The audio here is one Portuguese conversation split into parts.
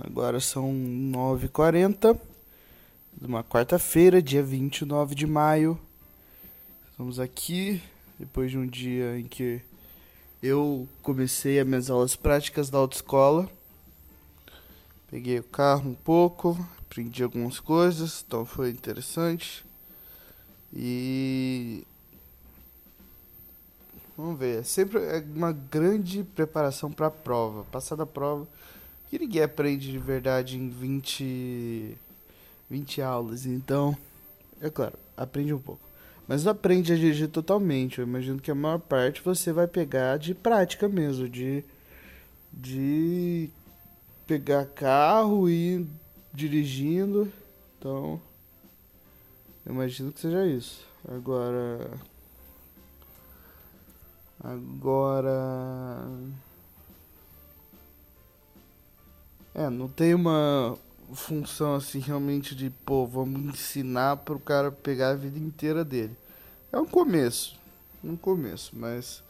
Agora são 9h40 de uma quarta-feira, dia 29 de maio. Estamos aqui depois de um dia em que eu comecei as minhas aulas práticas da autoescola. Peguei o carro um pouco, aprendi algumas coisas, então foi interessante. E vamos ver, é sempre é uma grande preparação para a prova. Passar da prova, que ninguém aprende de verdade em 20 20 aulas, então é claro, aprende um pouco. Mas não aprende a dirigir totalmente. Eu imagino que a maior parte você vai pegar de prática mesmo, de de pegar carro e ir dirigindo. Então, eu imagino que seja isso. Agora. Agora. É, não tem uma função assim realmente de, pô, vamos ensinar para o cara pegar a vida inteira dele. É um começo, um começo, mas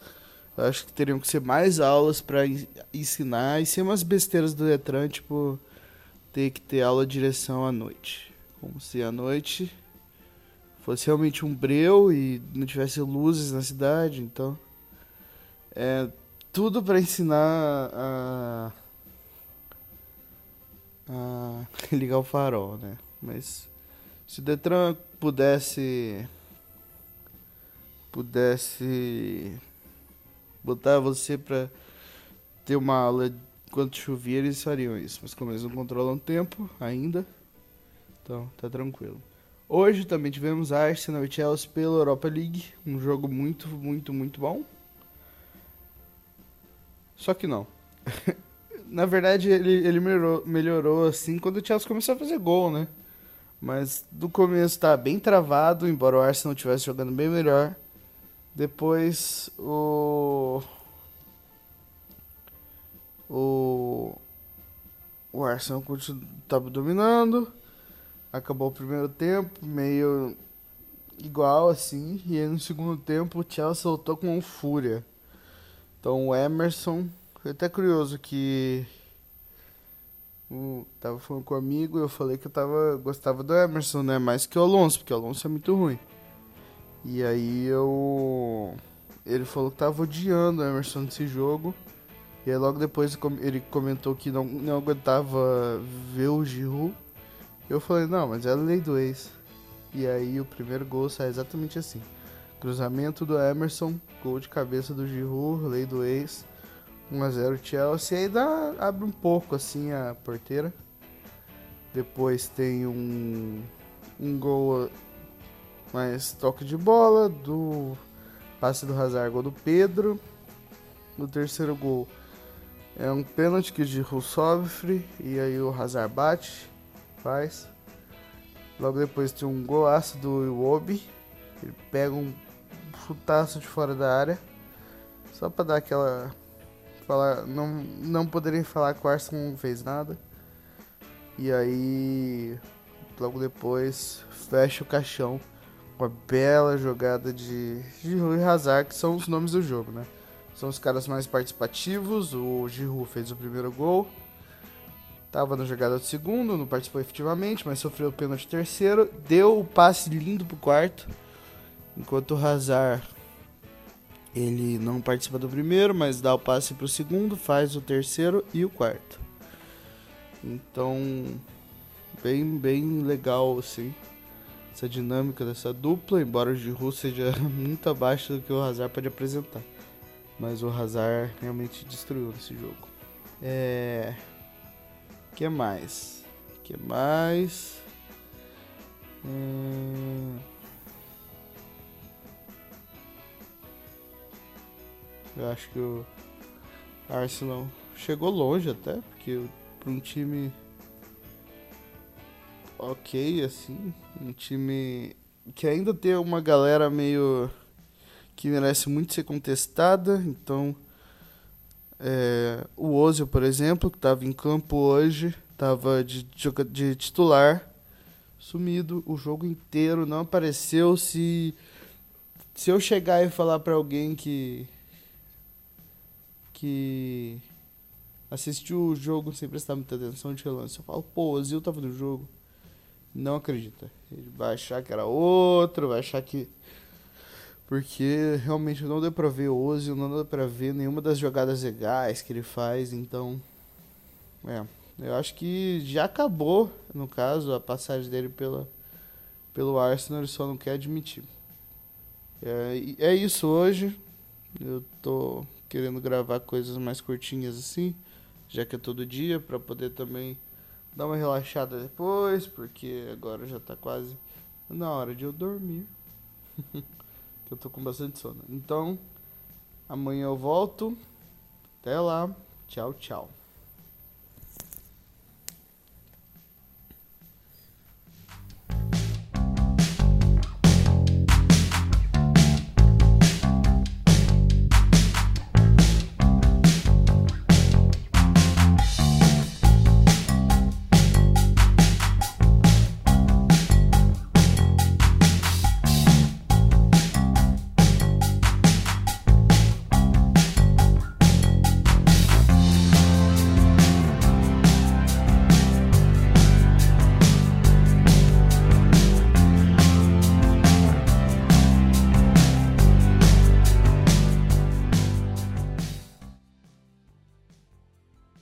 eu acho que teriam que ser mais aulas para ensinar e ser umas besteiras do Detran, tipo, ter que ter aula de direção à noite. Como se à noite fosse realmente um breu e não tivesse luzes na cidade, então é tudo para ensinar a, a ligar o farol, né? Mas se o Detran pudesse pudesse botar você para ter uma aula quando chovia, eles fariam isso, mas como eles não controlam o tempo ainda, então tá tranquilo. Hoje também tivemos Arsenal e Chelsea pela Europa League, um jogo muito, muito, muito bom. Só que não. Na verdade, ele, ele melhorou, melhorou assim quando o Chelsea começou a fazer gol, né? Mas do começo tá bem travado, embora o Arsenal estivesse jogando bem melhor. Depois o. O. O Arsenal estava dominando acabou o primeiro tempo meio igual assim, e aí no segundo tempo o Chelsea soltou com fúria. Então o Emerson, foi até curioso que tava falando com um amigo e eu falei que eu tava gostava do Emerson, né, mais que o Alonso, porque o Alonso é muito ruim. E aí eu ele falou que tava odiando o Emerson nesse jogo. E aí logo depois ele comentou que não, não aguentava ver o Giroud eu falei, não, mas é a lei do ex. E aí o primeiro gol sai exatamente assim. Cruzamento do Emerson, gol de cabeça do Giroud, lei do ex. 1x0 Chelsea. Aí dá, abre um pouco assim a porteira. Depois tem um, um gol mais toque de bola do passe do Hazard, gol do Pedro. No terceiro gol é um pênalti que o Giroud sofre e aí o Hazard bate faz. Logo depois tem um golaço do Iwobi. Ele pega um chutaço de fora da área. Só para dar aquela. Falar, não, não poderem falar que o Arsenal não fez nada. E aí. Logo depois fecha o caixão. Uma bela jogada de, de Rui Hazard, que são os nomes do jogo, né? São os caras mais participativos. O Giroud fez o primeiro gol. Tava na jogada do segundo, não participou efetivamente, mas sofreu o pênalti terceiro. Deu o passe lindo pro quarto. Enquanto o Hazard ele não participa do primeiro, mas dá o passe pro segundo, faz o terceiro e o quarto. Então, bem, bem legal assim essa dinâmica dessa dupla, embora o Giroud seja muito abaixo do que o Hazard pode apresentar. Mas o Hazard realmente destruiu esse jogo. É, que mais? que mais? Hum... Eu acho que o Arsenal chegou longe até, porque para um time ok, assim, um time que ainda tem uma galera meio que merece muito ser contestada, então é, o Ozil, por exemplo, que estava em campo hoje, estava de, de titular, sumido o jogo inteiro, não apareceu. Se, se eu chegar e falar para alguém que. Que. assistiu o jogo sem prestar muita atenção de relance. Eu falo, pô, o Ozil tava no jogo. Não acredita. Ele vai achar que era outro, vai achar que. Porque realmente não deu pra ver o Ozil, não deu pra ver nenhuma das jogadas legais que ele faz, então. É. Eu acho que já acabou, no caso, a passagem dele pela, pelo Arsenal, ele só não quer admitir. É, é isso hoje. Eu tô querendo gravar coisas mais curtinhas assim, já que é todo dia, para poder também dar uma relaxada depois, porque agora já tá quase na hora de eu dormir. que eu tô com bastante sono. Então, amanhã eu volto. Até lá. Tchau, tchau.